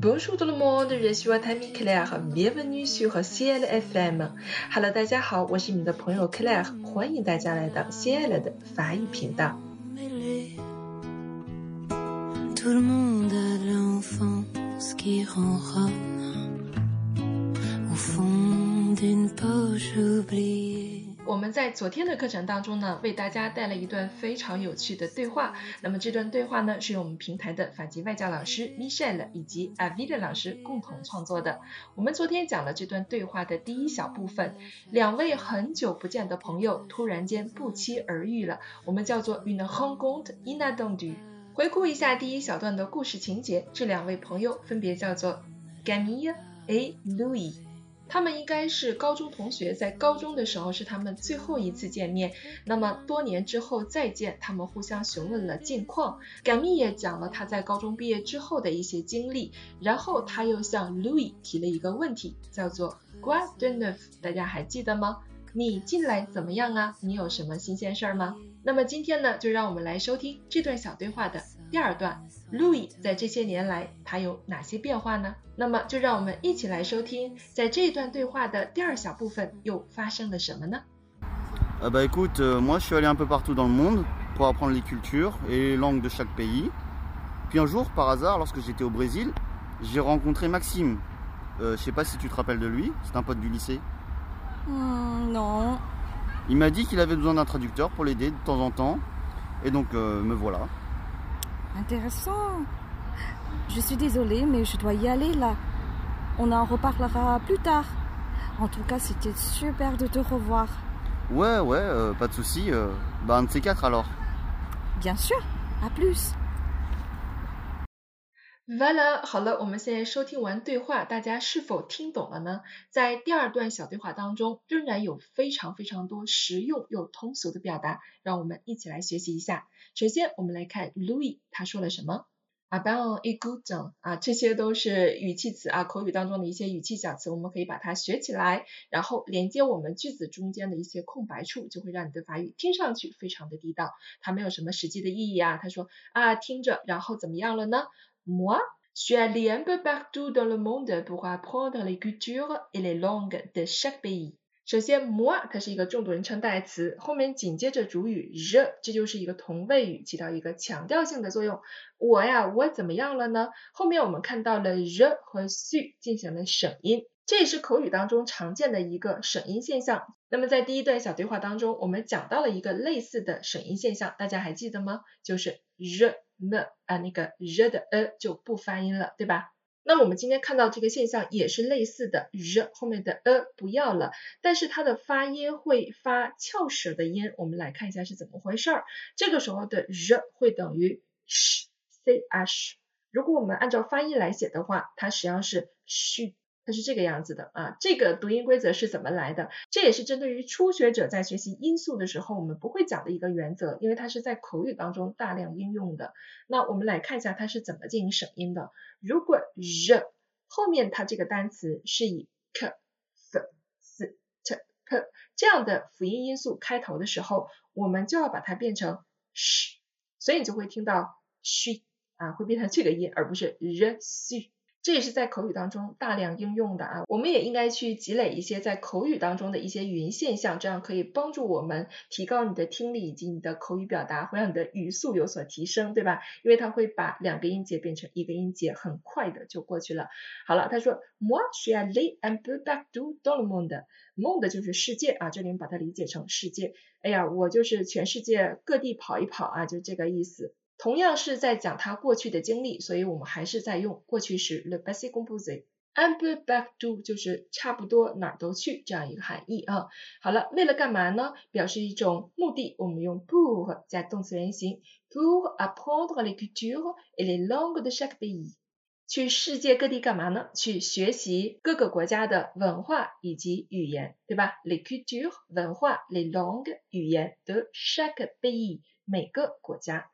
Bonjour tout le monde, je suis votre amie Claire. Bienvenue sur Ciel FM. Hello，大家好，我是你们的朋友 Claire，欢迎大家来到 Ciel 的法语频道。Tout le monde a de l'enfance qui ronronne au fond d'une poche oubliée. 我们在昨天的课程当中呢，为大家带了一段非常有趣的对话。那么这段对话呢，是由我们平台的法籍外教老师 Michelle 以及 Avida 老师共同创作的。我们昨天讲了这段对话的第一小部分，两位很久不见的朋友突然间不期而遇了，我们叫做 une rencontre inattendue。回顾一下第一小段的故事情节，这两位朋友分别叫做 Gamil 和 Louis。他们应该是高中同学，在高中的时候是他们最后一次见面。那么多年之后再见，他们互相询问了近况。甘蜜也讲了他在高中毕业之后的一些经历，然后他又向 Louis 提了一个问题，叫做 “Quoi de neuf？” 大家还记得吗？你近来怎么样啊？你有什么新鲜事儿吗？那么今天呢，就让我们来收听这段小对话的第二段。Louis 在这些年来他有哪些变化呢？那么就让我们一起来收听，在这段对话的第二小部分又发生了什么呢？ Ah bah écoute, euh, moi je suis allé un peu partout dans le monde pour apprendre les cultures et les langues de chaque pays. Puis un jour, par hasard, lorsque j'étais au Brésil, j'ai rencontré Maxime. Euh, je sais pas si tu te rappelles de lui, c'est un pote du lycée. Hmm, non. Il m'a dit qu'il avait besoin d'un traducteur pour l'aider de temps en temps. Et donc euh, me voilà. Intéressant. Je suis désolée, mais je dois y aller là. On en reparlera plus tard. En tout cas, c'était super de te revoir. Ouais, ouais, euh, pas de souci. euh, bah un de ces quatre alors. Bien sûr. À plus. Voilà，好了，我们现在收听完对话，大家是否听懂了呢？在第二段小对话当中，仍然有非常非常多实用又通俗的表达，让我们一起来学习一下。首先，我们来看 Louis 他说了什么。啊 b on e g o o d 啊，这些都是语气词啊，口语当中的一些语气小词，我们可以把它学起来，然后连接我们句子中间的一些空白处，就会让你的法语听上去非常的地道。它没有什么实际的意义啊。他说啊，听着，然后怎么样了呢？Moi, je suis allé un peu partout dans le monde pour apprendre les cultures et les langues de chaque pays. 首先，moi 它是一个重读人称代词，后面紧接着主语 je，这就是一个同位语，起到一个强调性的作用。我呀，我怎么样了呢？后面我们看到了 je 和 su 进行了省音，这也是口语当中常见的一个省音现象。那么在第一段小对话当中，我们讲到了一个类似的省音现象，大家还记得吗？就是 je ne 啊，那个 je 的 e 就不发音了，对吧？那我们今天看到这个现象也是类似的，je 后面的 e 不要了，但是它的发音会发翘舌的音，我们来看一下是怎么回事儿。这个时候的 je 会等于 sh c h，如果我们按照发音来写的话，它实际上是 sh。它是这个样子的啊，这个读音规则是怎么来的？这也是针对于初学者在学习音素的时候，我们不会讲的一个原则，因为它是在口语当中大量应用的。那我们来看一下它是怎么进行省音的。如果 je 后面它这个单词是以 k、f、s、t、p 这样的辅音音素开头的时候，我们就要把它变成 sh，所以你就会听到 she 啊，会变成这个音，而不是 suis。这也是在口语当中大量应用的啊，我们也应该去积累一些在口语当中的一些语音现象，这样可以帮助我们提高你的听力以及你的口语表达，会让你的语速有所提升，对吧？因为它会把两个音节变成一个音节，很快的就过去了。好了，他说，Moi je suis allé un peu partout dans le monde，monde 就是世界啊，这里面把它理解成世界。哎呀，我就是全世界各地跑一跑啊，就这个意思。同样是在讲他过去的经历，所以我们还是在用过去时 le passé composé。un peu partout 就是差不多哪儿都去这样一个含义啊。好了，为了干嘛呢？表示一种目的，我们用 pour 加动词原形，pour apprendre les cultures et les langues de chaque pays。去世界各地干嘛呢？去学习各个国家的文化以及语言，对吧？les cultures 文化，les langues 语言的 chaque pays 每个国家。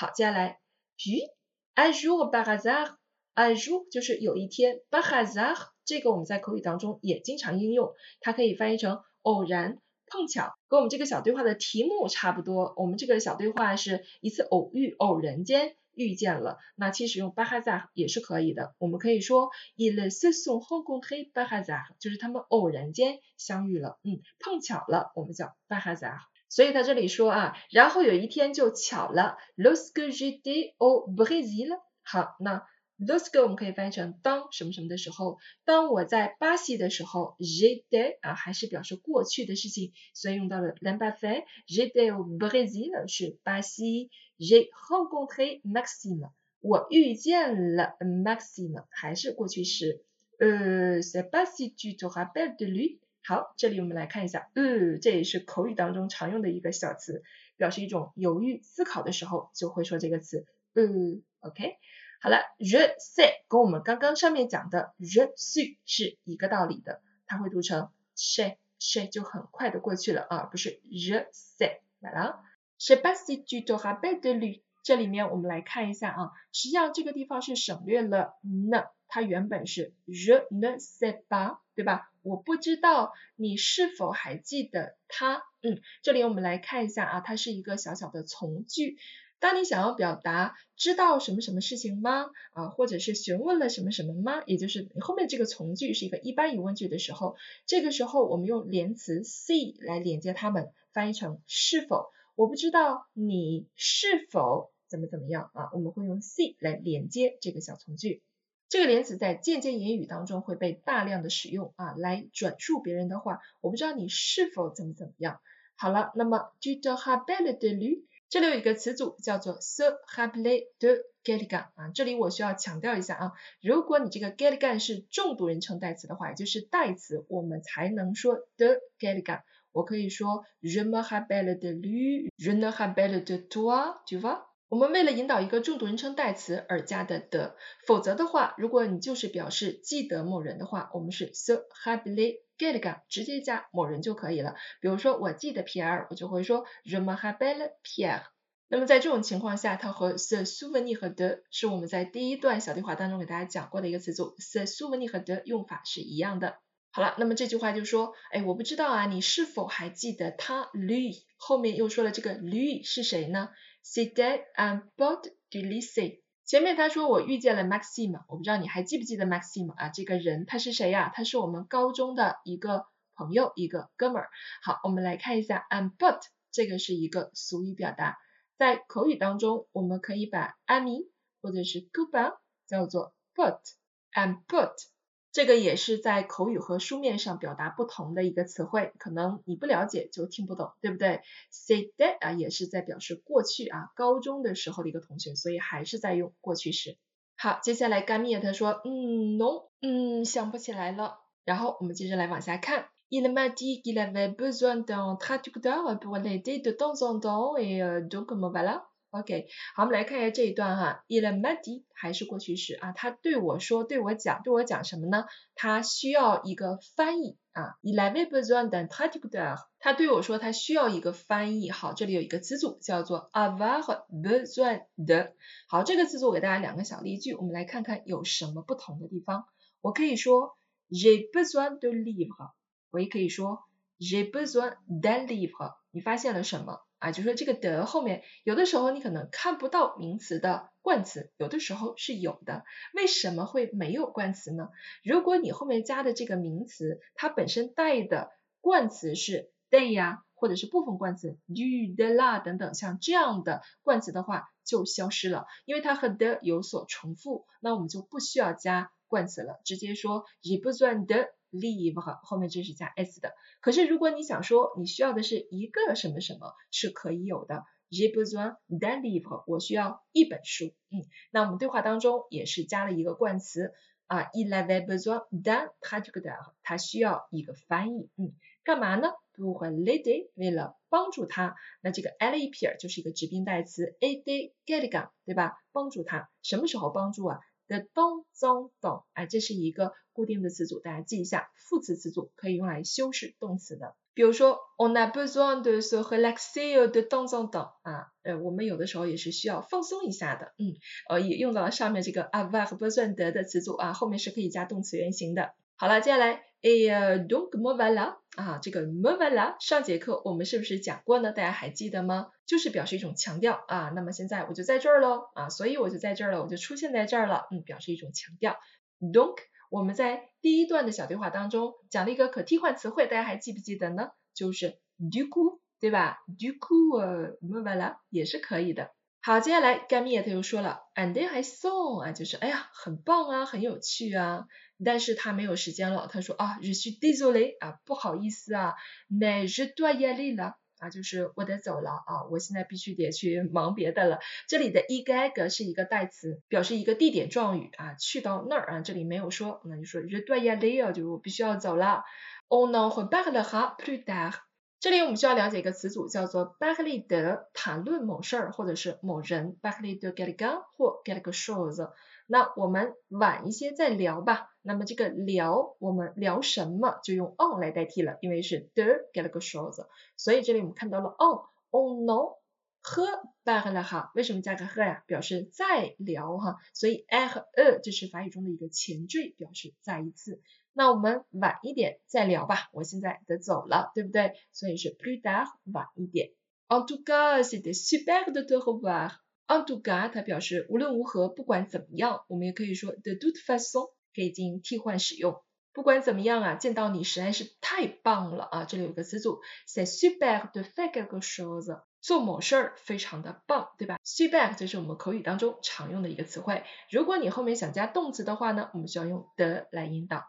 好，接下来，u un jour par hasard，un jour 就是有一天，par hasard 这个我们在口语当中也经常应用，它可以翻译成偶然、碰巧跟我们这个小对话的题目差不多。我们这个小对话是一次偶遇，偶然间遇见了。那其实用 par hasard 也是可以的。我们可以说 ils se sont rencontrés par hasard，就是他们偶然间相遇了，嗯，碰巧了，我们叫 par hasard。所以他这里说啊，然后有一天就巧了，lorsque j'étais au Brésil。好，那 lorsque 我们可以翻译成当什么什么的时候，当我在巴西的时候，j'étais 啊还是表示过去的事情，所以用到了 l'imparfait。j'étais au Brésil 是巴西，j'ai rencontré Maxime，我遇见了 Maxime 还是过去时。呃，c'est pas si tu te rappelles de lui。好，这里我们来看一下，嗯，这也是口语当中常用的一个小词，表示一种犹豫思考的时候就会说这个词，嗯，OK。好了，je sais 跟我们刚刚上面讲的 je suis 是一个道理的，它会读成 she she 就很快的过去了啊，不是 je sais 来了，je pas si tu te rappelles de lui。这里面我们来看一下啊，实际上这个地方是省略了 ne，它原本是 je ne sais pas，对吧？我不知道你是否还记得他，嗯，这里我们来看一下啊，它是一个小小的从句。当你想要表达知道什么什么事情吗？啊，或者是询问了什么什么吗？也就是你后面这个从句是一个一般疑问句的时候，这个时候我们用连词 see 来连接它们，翻译成是否。我不知道你是否怎么怎么样啊，我们会用 see 来连接这个小从句。这个连词在间接言语当中会被大量的使用啊，来转述别人的话。我不知道你是否怎么怎么样。好了，那么 tu te rappelles de lui？这里有一个词组叫做 se rappeler de quelqu'un 啊，这里我需要强调一下啊，如果你这个 quelqu'un 是重读人称代词的话，也就是代词，我们才能说 de quelqu'un。我可以说 je me rappelle de lui，je ne rappelle de toi，tu vois？我们为了引导一个重读人称代词而加的的，否则的话，如果你就是表示记得某人的话，我们是 se rappeler quelqu'un，直接加某人就可以了。比如说我记得 Pierre，，我就会说 je me rappelle Pierre。那么在这种情况下，它和 se souvenir 和 de 是我们在第一段小对话当中给大家讲过的一个词组，se souvenir 和 de 用法是一样的。好了，那么这句话就说，哎，我不知道啊，你是否还记得他 lui？后面又说了这个 lui 是谁呢？C'était un pote du lycée。前面他说我遇见了 Maxime，我不知道你还记不记得 Maxime 啊？这个人他是谁呀？他是我们高中的一个朋友，一个哥们儿。好，我们来看一下 un pote，这个是一个俗语表达，在口语当中，我们可以把 ami 或者是 copain 叫做 pote，un pote。这个也是在口语和书面上表达不同的一个词汇，可能你不了解就听不懂，对不对？Say that 啊，也是在表示过去啊，高中的时候的一个同学，所以还是在用过去时。好，接下来甘蜜他说，嗯，no，嗯，想不起来了。然后我们接着来往下看，Il m'a dit qu'il avait besoin d'un traducteur pour l'aider de temps en temps et donc me voilà。OK，好，我们来看一下这一段哈，il m'a dit 还是过去时啊，他对我说，对我讲，对我讲什么呢？他需要一个翻译啊，il avait besoin d'un traducteur。他对我说，他需要一个翻译。好，这里有一个词组叫做 avoir besoin de。好，这个词组我给大家两个小例句，我们来看看有什么不同的地方。我可以说 j'ai besoin de livre，我也可以说 j'ai besoin d'un livre。你发现了什么？啊，就说这个的后面，有的时候你可能看不到名词的冠词，有的时候是有的。为什么会没有冠词呢？如果你后面加的这个名词，它本身带的冠词是 day 呀，或者是部分冠词 du de la 等等，像这样的冠词的话，就消失了，因为它和的有所重复，那我们就不需要加冠词了，直接说 j'ai besoin de livre，后面这是加 s 的。可是如果你想说你需要的是一个什么什么，是可以有的。J'ai besoin d'un livre，我需要一本书。嗯，那我们对话当中也是加了一个冠词啊，il avait besoin d'un traducteur，他需要一个翻译。嗯，干嘛呢？Pour l'aider，为了帮助他。那这个 aider 就是一个指宾代词，aider quelqu'un，对吧？帮助他，什么时候帮助啊？的 don zong dong，哎，这是一个固定的词组，大家记一下，副词词组可以用来修饰动词的。比如说，on a besoin de se relaxer de 东中懂啊，呃，我们有的时候也是需要放松一下的，嗯，呃，也用到了上面这个 avoir besoin de 的词组啊，后面是可以加动词原形的。好了，接下来，et donc me voilà 啊，这个 me voilà 上节课我们是不是讲过呢？大家还记得吗？就是表示一种强调啊。那么现在我就在这儿喽啊，所以我就在这儿了，我就出现在这儿了，嗯，表示一种强调。donc 我们在第一段的小对话当中讲了一个可替换词汇，大家还记不记得呢？就是 du coup，对吧？du coup me voilà 也是可以的。好，接下来 Gamie 他又说了，and 还送啊，就是哎呀，很棒啊，很有趣啊。但是他没有时间了，他说啊，je suis désolé 啊，不好意思啊，mais je dois y aller 了啊，就是我得走了啊，我现在必须得去忙别的了。这里的 y 个是一个代词，表示一个地点状语啊，去到那儿啊，这里没有说，那就说 je dois y aller 就我必须要走了。On ne reparlera plus tard。这里我们需要了解一个词组，叫做 parler de 谈论某事儿或者是某人，parler de quelqu'un 或 quelque chose。那我们晚一些再聊吧。那么这个聊，我们聊什么就用 on 来代替了，因为是 de quelque chose。所以这里我们看到了 on，on no 和 back 了哈，为什么加个和呀？表示再聊哈。所以 a 和 e 这是法语中的一个前缀，表示再一次。那我们晚一点再聊吧，我现在得走了，对不对？所以是 plus tard 晚一点。En tout cas, c'était super de te revoir. En tout cas，它表示无论如何，不管怎么样，我们也可以说 de toute façon，可以进行替换使用。不管怎么样啊，见到你实在是太棒了啊！这里有个词组，c'est super de faire quelque chose，做某事儿非常的棒，对吧？super 就是我们口语当中常用的一个词汇。如果你后面想加动词的话呢，我们需要用 the 来引导。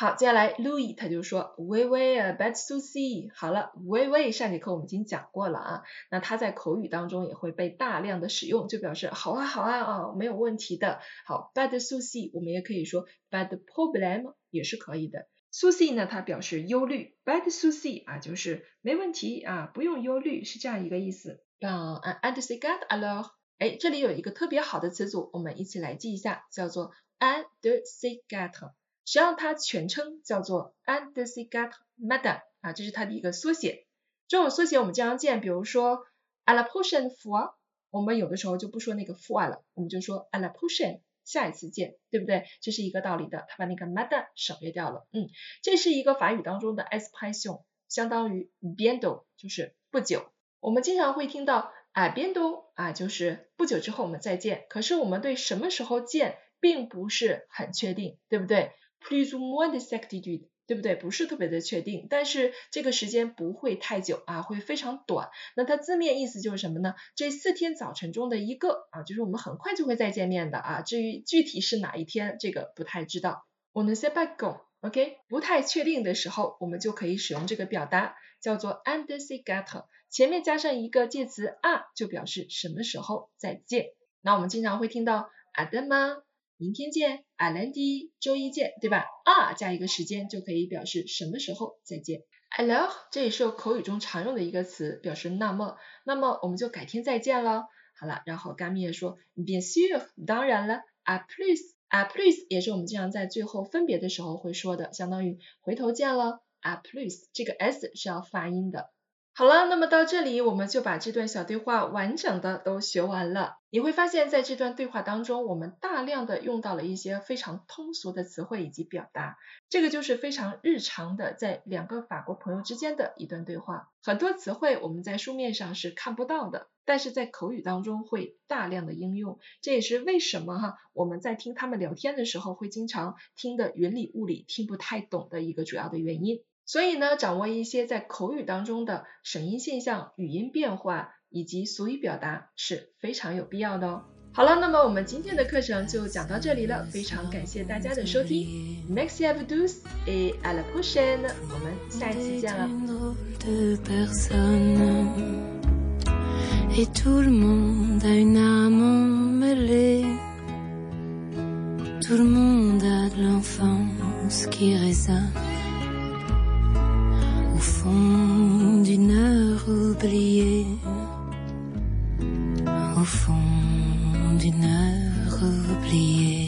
好，接下来 Louis 他就说，We were bad to see。好了，We we 上节课我们已经讲过了啊，那它在口语当中也会被大量的使用，就表示好啊好啊啊，没有问题的。好，bad to see 我们也可以说 bad problem 也是可以的。to see 呢，它表示忧虑，bad to see 啊就是没问题啊，不用忧虑，是这样一个意思。嗯，and say God alors，哎，这里有一个特别好的词组，我们一起来记一下，叫做 and say God。实际上它全称叫做 Andesigat Mada 啊，这是它的一个缩写。这种缩写我们经常见，比如说 a la p o t i o n fois，我们有的时候就不说那个 for 了，我们就说 a la p o t i o n 下一次见，对不对？这是一个道理的，它把那个 Mada 省略掉了。嗯，这是一个法语当中的 expression，相当于 bientôt，就是不久。我们经常会听到 a bientôt 啊，就是不久之后我们再见。可是我们对什么时候见并不是很确定，对不对？Plus ou moins de certitude，对不对？不是特别的确定，但是这个时间不会太久啊，会非常短。那它字面意思就是什么呢？这四天早晨中的一个啊，就是我们很快就会再见面的啊。至于具体是哪一天，这个不太知道。On ne sait pas quand，OK？不太确定的时候，我们就可以使用这个表达，叫做 and say get，前面加上一个介词 a、啊，就表示什么时候再见。那我们经常会听到 adama。明天见，I l a n d 周一见，对吧？啊，加一个时间就可以表示什么时候再见。Alors，这也是口语中常用的一个词，表示那么，那么我们就改天再见了。好了，然后 Gami 也说，Bien sûr，当然了，A plus，A plus 也是我们经常在最后分别的时候会说的，相当于回头见了。A plus，这个 s 是要发音的。好了，那么到这里我们就把这段小对话完整的都学完了。你会发现在这段对话当中，我们大量的用到了一些非常通俗的词汇以及表达，这个就是非常日常的在两个法国朋友之间的一段对话。很多词汇我们在书面上是看不到的，但是在口语当中会大量的应用。这也是为什么哈我们在听他们聊天的时候会经常听得云里雾里，听不太懂的一个主要的原因。所以呢，掌握一些在口语当中的省音现象、语音变化以及俗语表达是非常有必要的哦。好了，那么我们今天的课程就讲到这里了，非常感谢大家的收听。Merci à tous et à la prochaine，我们下一期见了。fond d'une heure oubliée, au fond d'une heure oubliée.